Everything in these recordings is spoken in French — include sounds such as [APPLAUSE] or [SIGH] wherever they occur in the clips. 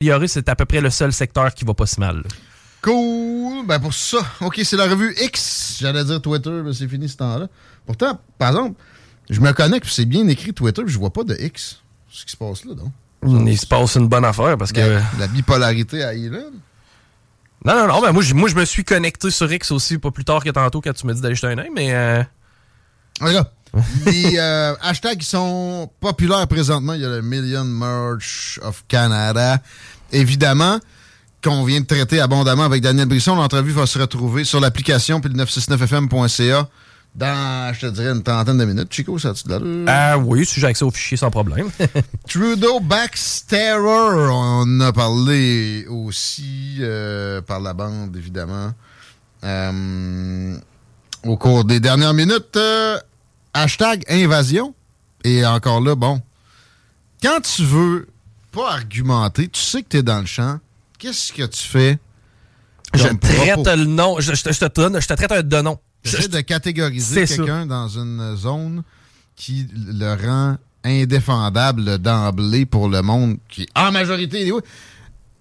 Améliorer, c'est à peu près le seul secteur qui va pas si mal. là. Cool. Ben pour ça, OK, c'est la revue X. J'allais dire Twitter, mais c'est fini ce temps-là. Pourtant, par exemple, je me connecte, c'est bien écrit Twitter, puis je vois pas de X. Ce qui se passe là, donc. Il se passe une bonne affaire parce que. La, la bipolarité à Elon. Non, non, non, ben moi, je- moi, je me suis connecté sur X aussi, pas plus tard que tantôt quand tu m'as dit d'aller jeter un œil, mais. euh, Regarde. [LAUGHS] Les euh, hashtags qui sont populaires présentement, il y a le Million Merch of Canada. Évidemment, qu'on vient de traiter abondamment avec Daniel Brisson. L'entrevue va se retrouver sur l'application puis le 969fm.ca dans, je te dirais, une trentaine de minutes. Chico, ça a-tu de? Ah oui, si j'ai accès au fichier sans problème. [LAUGHS] Trudeau Backstarer, on a parlé aussi euh, par la bande, évidemment. Euh, au cours des dernières minutes, euh, hashtag invasion. Et encore là, bon, quand tu veux pas argumenter, tu sais que tu es dans le champ, qu'est-ce que tu fais? je traite propos? le nom, je, je te- je te donne, je te traite un de nom. Je- J'essaie je- de catégoriser quelqu'un dans une zone qui le rend indéfendable d'emblée pour le monde qui, en majorité, anyway,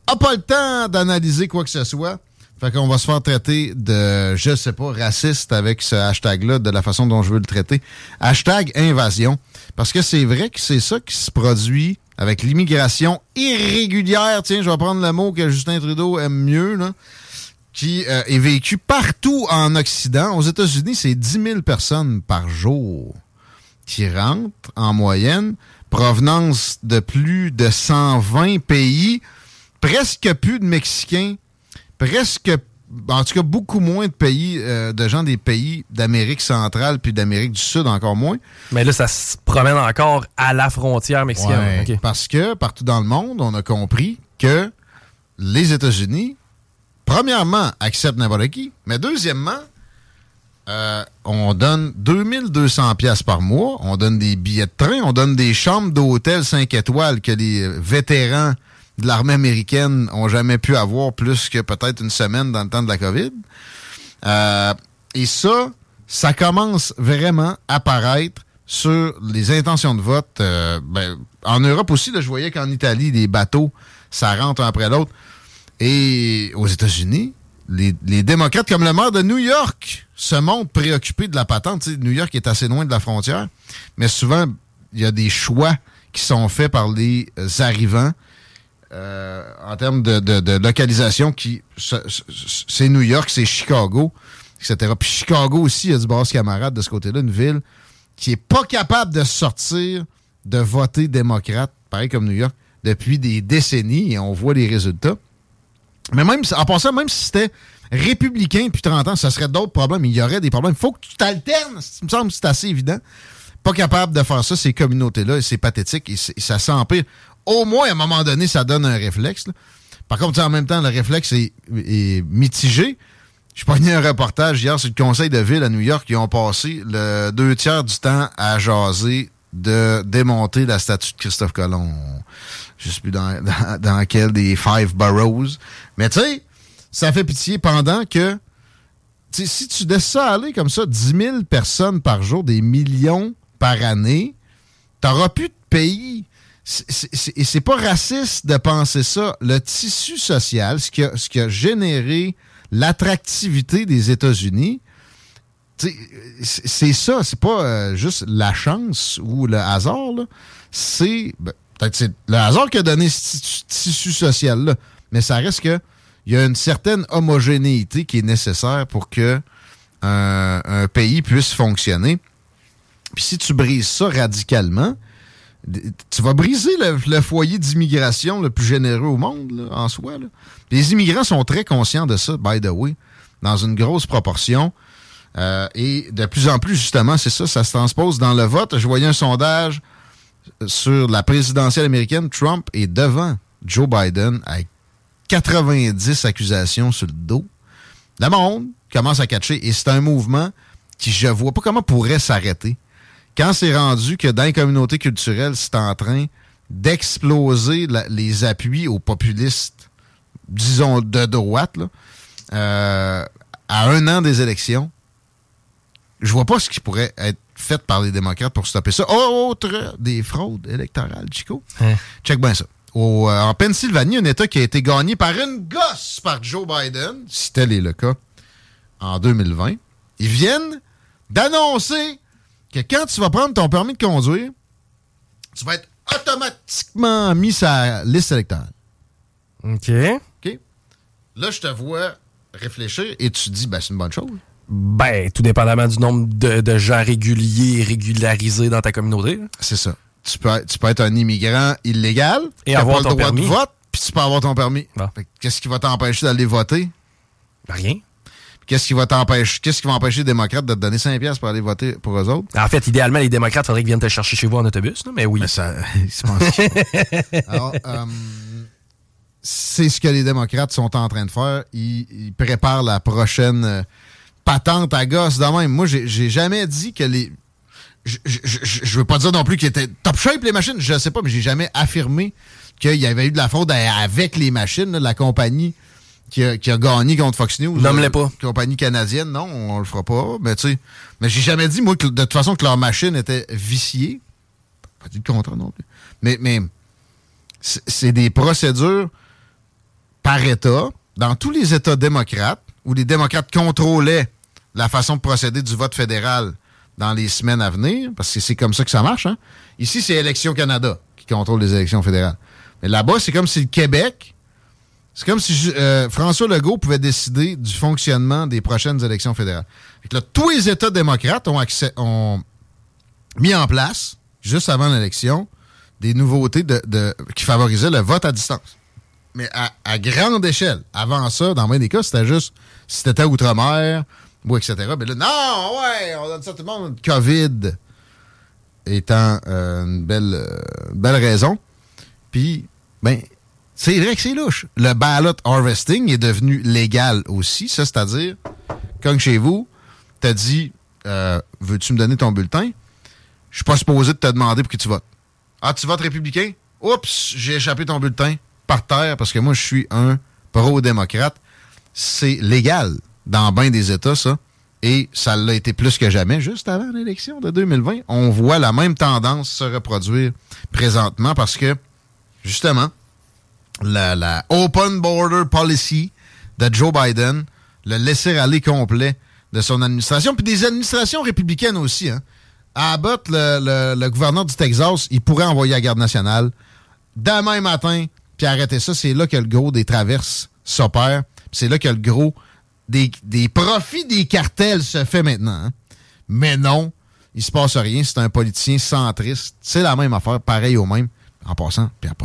a pas le temps d'analyser quoi que ce soit. Fait qu'on va se faire traiter de, je sais pas, raciste avec ce hashtag-là, de la façon dont je veux le traiter. Hashtag invasion. Parce que c'est vrai que c'est ça qui se produit avec l'immigration irrégulière. Tiens, je vais prendre le mot que Justin Trudeau aime mieux, là qui euh, est vécu partout en Occident. Aux États-Unis, c'est 10 000 personnes par jour qui rentrent en moyenne, provenance de plus de 120 pays, presque plus de Mexicains, presque, en tout cas beaucoup moins de pays, euh, de gens des pays d'Amérique centrale puis d'Amérique du Sud encore moins. Mais là, ça se promène encore à la frontière mexicaine. Ouais. Parce que partout dans le monde, on a compris que les États-Unis, premièrement, acceptent n'importe qui, mais deuxièmement, euh, on donne 2200 pièces par mois, on donne des billets de train, on donne des chambres d'hôtel 5 étoiles que les vétérans de l'armée américaine ont jamais pu avoir plus que peut-être une semaine dans le temps de la COVID. Euh, et ça, ça commence vraiment à paraître sur les intentions de vote. euh, ben, en Europe aussi, là, je voyais qu'en Italie, les bateaux, ça rentre un après l'autre. Et aux États-Unis, les, les démocrates comme le maire de New York se montrent préoccupés de la patente. New York est assez loin de la frontière, mais souvent, il y a des choix qui sont faits par les arrivants euh, en termes de, localisation. qui ce- ce- C'est New York, c'est Chicago. etc. Puis Chicago aussi, il y a du base camarade de ce côté-là, une ville qui est pas capable de sortir de voter démocrate, pareil comme New York, depuis des décennies, et on voit les résultats. Mais même, en passant, même si c'était républicain depuis 30 ans, ça serait d'autres problèmes. Il y aurait des problèmes. Il faut que tu t'alternes. Il me semble que c'est assez évident. Pas capable de faire ça, ces communautés-là, c'est pathétique et, ça s'empire. Au moins, à un moment donné, ça donne un réflexe. Par contre, en même temps, le réflexe est, mitigé. Je prenais un reportage hier sur le conseil de ville à New York qui ont passé le deux tiers du temps à jaser de démonter la statue de Christophe Colomb. Je sais plus dans, [LAUGHS] dans, quel des Five Boroughs. Mais tu sais, ça fait pitié pendant que si tu laisses ça aller comme ça, 10 000 personnes par jour, des millions par année, t'auras plus de pays. Et c'est pas raciste de penser ça. Le tissu social, ce qui a, ce qui a généré l'attractivité des États-Unis, c'est ça. C'est pas euh, juste la chance ou le hasard. C'est ben, peut-être c'est le hasard qui a donné ce tissu social-là. Mais ça reste que il y a une certaine homogénéité qui est nécessaire pour que un pays puisse fonctionner. Puis si tu brises ça radicalement, tu vas briser le, foyer d'immigration le plus généreux au monde, en soi. Les immigrants sont très conscients de ça, by the way, dans une grosse proportion. Euh, et de plus en plus, justement, c'est ça, ça se transpose dans le vote. Je voyais un sondage sur la présidentielle américaine. Trump est devant Joe Biden avec 90 accusations sur le dos. Le monde commence à catcher et c'est un mouvement qui, je vois pas comment pourrait s'arrêter quand c'est rendu que dans les communautés culturelles, c'est en train d'exploser les appuis aux populistes, disons, de droite, euh, à un an des élections, je vois pas ce qui pourrait être fait par les démocrates pour stopper ça. Autre des fraudes électorales, Chico. Hein? Check bien ça. Au, euh, en Pennsylvanie, un État qui a été gagné par une gosse par Joe Biden, si tel est le cas, en 2020, ils viennent d'annoncer que quand tu vas prendre ton permis de conduire, tu vas être automatiquement mis sur la liste électorale. OK. OK? Là, je te vois réfléchir et tu te dis, ben, c'est une bonne chose. Ben, tout dépendamment du nombre de, gens réguliers et régularisés dans ta communauté. C'est ça. Tu peux, tu peux être un immigrant illégal et avoir pas le droit de vote, puis tu peux avoir ton permis. Qu'est-ce qui va t'empêcher d'aller voter? Rien. Qu'est-ce qui va t'empêcher, qu'est-ce qui va empêcher les démocrates de te donner 5 pièces pour aller voter pour eux autres? En fait, idéalement, les démocrates, il faudrait qu'ils viennent te chercher chez vous en autobus, mais oui. Mais ça, [LAUGHS] [LAUGHS] Alors, euh, c'est ce que les démocrates sont en train de faire. Ils, préparent la prochaine euh, patente à gosse de même. Moi, j'ai jamais dit que les... Je, veux pas dire non plus qu'ils étaient top shape, les machines. Je sais pas, mais j'ai jamais affirmé qu'il y avait eu de la fraude avec les machines, la compagnie qui a, gagné contre Fox News. Nomme-les pas. Compagnie canadienne, non, on le fera pas. Mais tu sais, mais j'ai jamais dit, moi, que, de toute façon, que leur machine était viciée. Pas dit le contraire non plus. Mais, mais c'est des procédures par État, dans tous les États démocrates, où les démocrates contrôlaient la façon de procéder du vote fédéral dans les semaines à venir, parce que c'est comme ça que ça marche. Hein? Ici, c'est Élections Canada qui contrôle les élections fédérales. Mais là-bas, c'est comme si le Québec c'est comme si euh, François Legault pouvait décider du fonctionnement des prochaines élections fédérales. tous les États démocrates ont, accès, ont mis en place, juste avant l'élection, des nouveautés qui favorisaient le vote à distance. Mais à, grande échelle. Avant ça, dans bien des cas, c'était juste si t'étais outre-mer, ou etc. Mais là, non, ouais, on donne ça à tout le monde. COVID étant euh, une belle, euh, belle raison. Puis, ben, c'est vrai que c'est louche. Le ballot harvesting est devenu légal aussi. Ça, c'est-à-dire, comme chez vous, t'as dit euh, Veux-tu me donner ton bulletin? Je suis pas supposé de te demander pour que tu votes. Ah, tu votes républicain? Oups, j'ai échappé ton bulletin par terre parce que moi, je suis un pro-démocrate. C'est légal dans bien des États, ça. Et ça l'a été plus que jamais, juste avant l'élection de 2020. On voit la même tendance se reproduire présentement parce que, justement, la, Open Border Policy de Joe Biden, le laisser-aller complet de son administration, puis des administrations républicaines aussi. Hein. Abbott, le, gouverneur du Texas, il pourrait envoyer la garde nationale demain matin, puis arrêter ça. C'est là que le gros des traverses s'opère. C'est là que le gros des, des profits des cartels se fait maintenant. hein. Mais non, il se passe rien. C'est un politicien centriste. C'est la même affaire, pareil au même. En passant, Pierre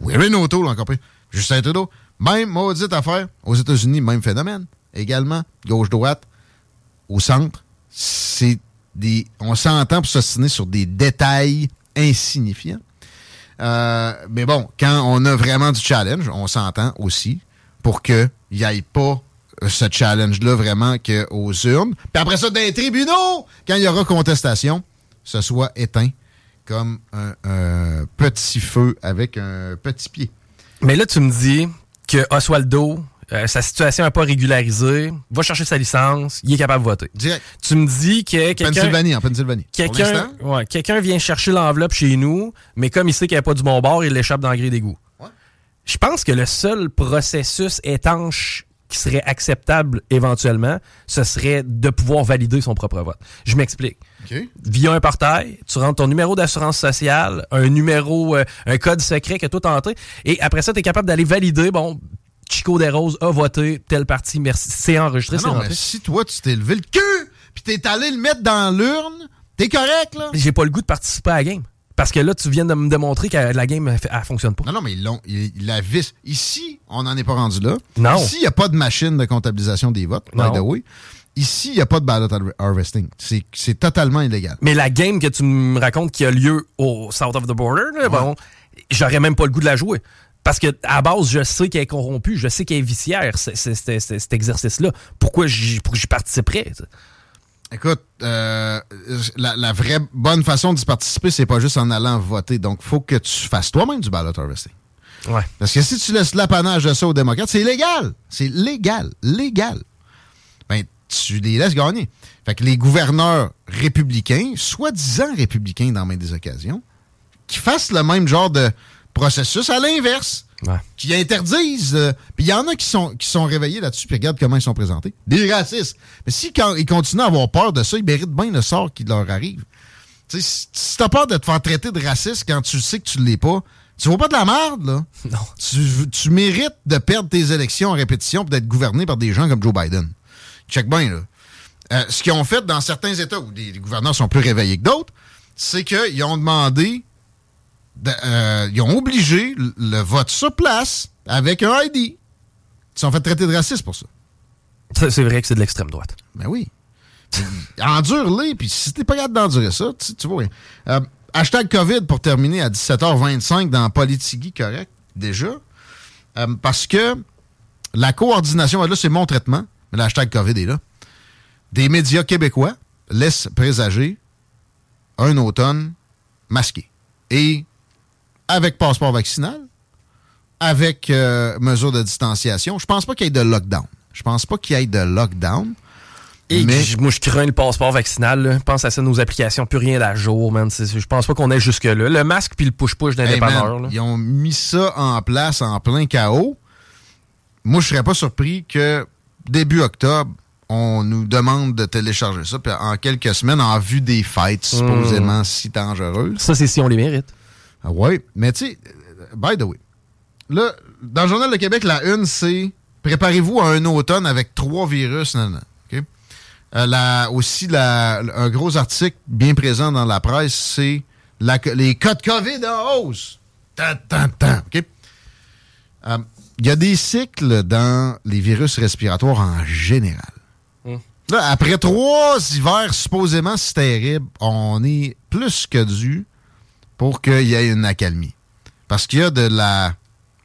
Poliev, Warren O'Toole, encore plus. Justin Trudeau, même maudite affaire. Aux États-Unis, même phénomène. Également, gauche-droite, au centre. C'est des. On s'entend pour s'ostiner sur des détails insignifiants. Euh, mais bon, quand on a vraiment du challenge, on s'entend aussi pour qu'il n'y ait pas ce challenge-là vraiment qu'aux urnes. Puis après ça, dans les tribunaux, quand il y aura contestation, ce soit éteint comme un, un petit feu avec un petit pied. Mais là, tu me dis que Oswaldo, euh, sa situation n'est pas régularisée, va chercher sa licence, il est capable de voter. Direct. Tu me dis que quelqu'un... Pennsylvanie, en Pennsylvanie. Quelqu'un ouais, vient chercher l'enveloppe chez nous, mais comme il sait qu'il n'y a pas du bon bord, il l'échappe dans le gré d'égout. Ouais. Je pense que le seul processus étanche qui serait acceptable éventuellement, ce serait de pouvoir valider son propre vote. Je m'explique. OK. Via un portail, tu rentres ton numéro d'assurance sociale, un numéro, euh, un code secret que toi t'as entré, et après ça, tu es capable d'aller valider, bon, Chico Desroses a voté telle partie, merci. C'est enregistré, c'est mais si toi, tu t'es levé le cul, puis t'es allé le mettre dans l'urne, t'es correct, là? J'ai pas le goût de participer à la game. Parce que là, tu viens de me démontrer que la game, elle, elle fonctionne pas. Non, non, mais ils l'ont. la vis. Ici, on n'en est pas rendu là. Non. Ici, il n'y a pas de machine de comptabilisation des votes, by the way. Ici, il n'y a pas de ballot har- harvesting. C'est totalement illégal. Mais la game que tu me racontes qui a lieu au South of the Border, là, bon, j'aurais même pas le goût de la jouer. Parce que à base, je sais qu'elle est corrompue, je sais qu'elle est vicière, cet exercice-là. Pourquoi j'y participerais? Écoute, euh, la, la vraie bonne façon d'y participer, c'est pas juste en allant voter. Donc, faut que tu fasses toi-même du ballot harvesting. Ouais. Parce que si tu laisses l'apanage de ça aux démocrates, c'est légal. C'est légal. Légal. Ben, tu les laisses gagner. Fait que les gouverneurs républicains, soi-disant républicains dans bien des occasions, qui fassent le même genre de processus à l'inverse. Ouais. Qui interdisent. euh, Puis il y en a qui sont, qui sont réveillés là-dessus, puis regarde comment ils sont présentés. Des racistes. Mais si quand ils continuent à avoir peur de ça, ils méritent bien le sort qui leur arrive. Tu sais, si, t'as peur de te faire traiter de raciste quand tu sais que tu l'es pas, tu vois pas de la merde, là. [LAUGHS] Non. Tu, tu mérites de perdre tes élections en répétition pour d'être gouverné par des gens comme Joe Biden. Check bien, là. Euh, ce qu'ils ont fait dans certains États où les, les gouverneurs sont plus réveillés que d'autres, c'est qu'ils ont demandé, de- euh, ils ont obligé le, vote sur place avec un ID. Ils se sont fait traiter de raciste pour ça. C'est vrai que c'est de l'extrême droite. Ben oui. Endure-les, puis si t'es pas capable d'endurer ça, tu, tu vois rien. Euh, hashtag COVID pour terminer à 17h25 dans Politigui, correct, déjà. Euh, parce que la coordination, là, c'est mon traitement, mais le hashtag COVID est là. Des médias québécois laissent présager un automne masqué. Et avec passeport vaccinal, avec euh, mesure de distanciation, je pense pas qu'il y ait de lockdown. Je pense pas qu'il y ait de lockdown. Et Mais- moi, je crains le passeport vaccinal. là. Pense à ça, nos applications, plus rien à jour, man. Je pense pas qu'on ait jusque-là. Le masque puis le push-push d'un Hey, man, ils ont mis ça en place en plein chaos. Moi, je serais pas surpris que début octobre, on nous demande de télécharger ça. Puis en quelques semaines, en vue des fêtes Hmm. supposément si dangereuses. Ça, c'est si on les mérite. Ah ouais, mais tu sais, by the way, là, dans le Journal de Québec, la une, c'est préparez-vous à un automne avec trois virus. nan, nan? Euh, la- aussi, la- un gros article bien présent dans la presse, c'est les cas de COVID en hausse. Euh, Il y a des cycles dans les virus respiratoires en général. Là, après trois hivers supposément si terribles, on est plus que dû pour qu'il y ait une accalmie. Parce qu'il y a de la...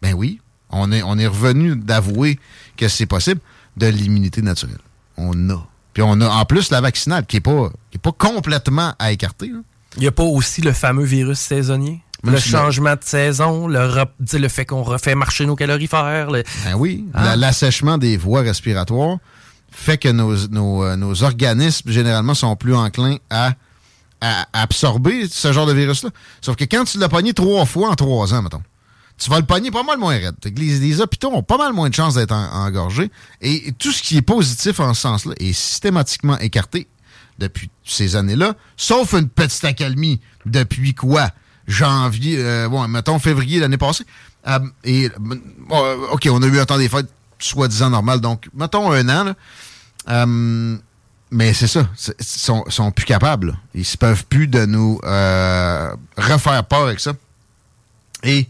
Ben oui, on est, on est revenu d'avouer que c'est possible, de l'immunité naturelle. On a. Puis on a en plus la vaccinale qui n'est pas, qui est pas complètement à écarter. là. Il n'y a pas aussi le fameux virus saisonnier? Même le si changement de saison, le, le fait qu'on refait marcher nos calorifères. le- Ben oui, Ah. la- l'assèchement des voies respiratoires fait que nos, nos, euh, nos organismes, généralement, sont plus enclins à, à absorber ce genre de virus-là. Sauf que quand tu l'as pogné trois fois en trois ans, mettons, tu vas le pogner pas mal moins raide. Les, hôpitaux ont pas mal moins de chances d'être en- engorgés. Et tout ce qui est positif en ce sens-là est systématiquement écarté depuis ces années-là, sauf une petite accalmie depuis quoi? Janvier, euh, bon, mettons février l'année passée. Euh, et, euh, OK, on a eu un temps des fêtes soi-disant normale. Donc, mettons un an. Là. Mais c'est ça. Ils sont, sont, plus capables. Là. Ils ne peuvent plus de nous euh, refaire peur avec ça. Et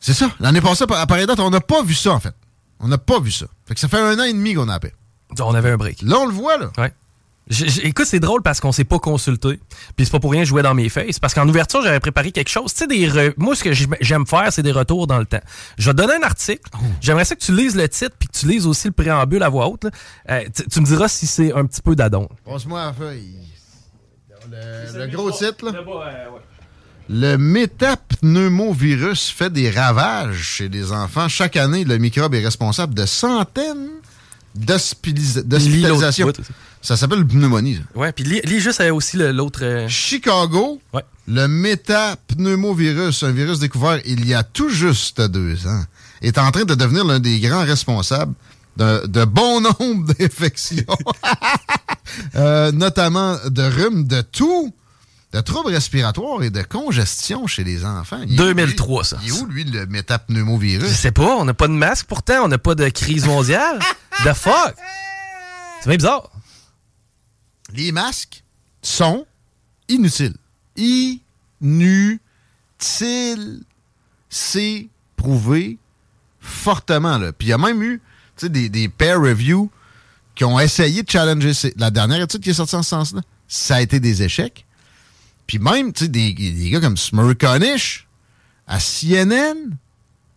c'est ça. L'année passée, à pareille date, on n'a pas vu ça, en fait. On n'a pas vu ça. Fait que ça fait un an et demi qu'on a appelé. On avait un break. Là, on le voit, là. Ouais. Écoute, c'est drôle parce qu'on s'est pas consulté. Puis c'est pas pour rien jouer dans mes faces. Parce qu'en ouverture, j'avais préparé quelque chose. Tu sais, des moi, ce que j'aime faire, c'est des retours dans le temps. Je vais te donner un article. Oh. J'aimerais ça que tu lises le titre puis que tu lises aussi le préambule à voix haute. Euh, tu me diras si c'est un petit peu d'adon. Passe-moi la feuille. Le, gros titre, là? Le métapneumovirus fait des ravages chez les enfants. Chaque année, le microbe est responsable de centaines d'hospitalisations. Ça s'appelle pneumonie. Ça. Ouais, puis lis, juste aussi l'autre. Euh, Chicago, ouais. le métapneumovirus, un virus découvert il y a tout juste deux ans, est en train de devenir l'un des grands responsables de, de bon nombre [LAUGHS] d'infections, [LAUGHS] euh, notamment de rhume, de tout de troubles respiratoires et de congestion chez les enfants. 2003, ça. Il est où, lui, le métapneumovirus? Je sais pas. On n'a pas de masque, pourtant. On n'a pas de crise mondiale. [LAUGHS] The fuck? C'est bien bizarre. Les masques sont inutiles. Inutiles. C'est prouvé fortement. Là. Puis il y a même eu des, des peer reviews qui ont essayé de challenger. La dernière étude qui est sortie en ce sens-là, ça a été des échecs. Puis même, tu sais, des, gars comme Smurkonish à CNN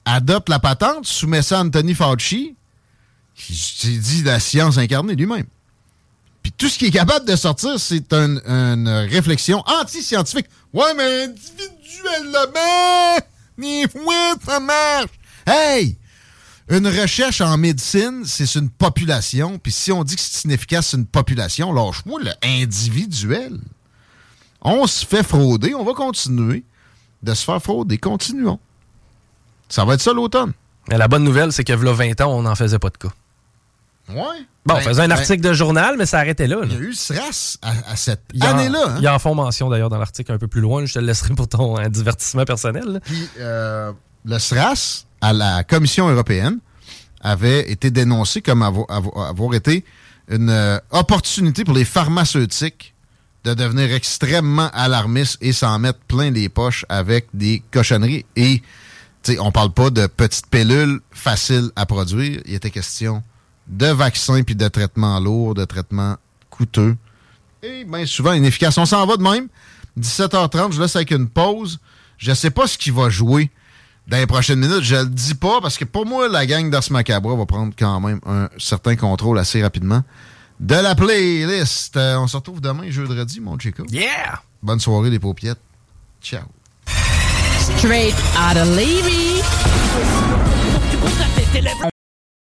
adopte la patente, soumet ça à Anthony Fauci, qui dit la science incarnée lui-même. Puis tout ce qui est capable de sortir, c'est une réflexion anti-scientifique. Ouais, mais individuellement, ni fois, ça marche. Hey! Une recherche en médecine, c'est une population. Puis si on dit que c'est inefficace, c'est une population, lâche-moi le individuel. On se fait frauder, on va continuer de se faire frauder. Continuons. Ça va être ça l'automne. La bonne nouvelle, c'est que là 20 ans, on n'en faisait pas de cas. Ouais. Bon, on ben, faisait un ben, article de journal, mais ça arraitait là. Il y a eu SRAS à, cette année-là. Hein? Il y en font mention d'ailleurs dans l'article un peu plus loin. Je te le laisserai pour ton hein, divertissement personnel. Puis euh, le SRAS, à la Commission européenne, avait été dénoncé comme avoir, été une euh, opportunité pour les pharmaceutiques de devenir extrêmement alarmiste et s'en mettre plein les poches avec des cochonneries. Et on parle pas de petites pilules faciles à produire. Il était question de vaccins puis de traitements lourds, de traitements coûteux. Et bien souvent inefficaces. On s'en va de même. 17h30, je laisse avec une pause. Je sais pas ce qui va jouer dans les prochaines minutes. Je le dis pas parce que pour moi, la gang d'Ars Macabre va prendre quand même un certain contrôle assez rapidement de la playlist. Euh, on se retrouve demain, jeudi, mon Chico. Yeah! Bonne soirée, les paupiettes. Ciao. Straight out of Levy.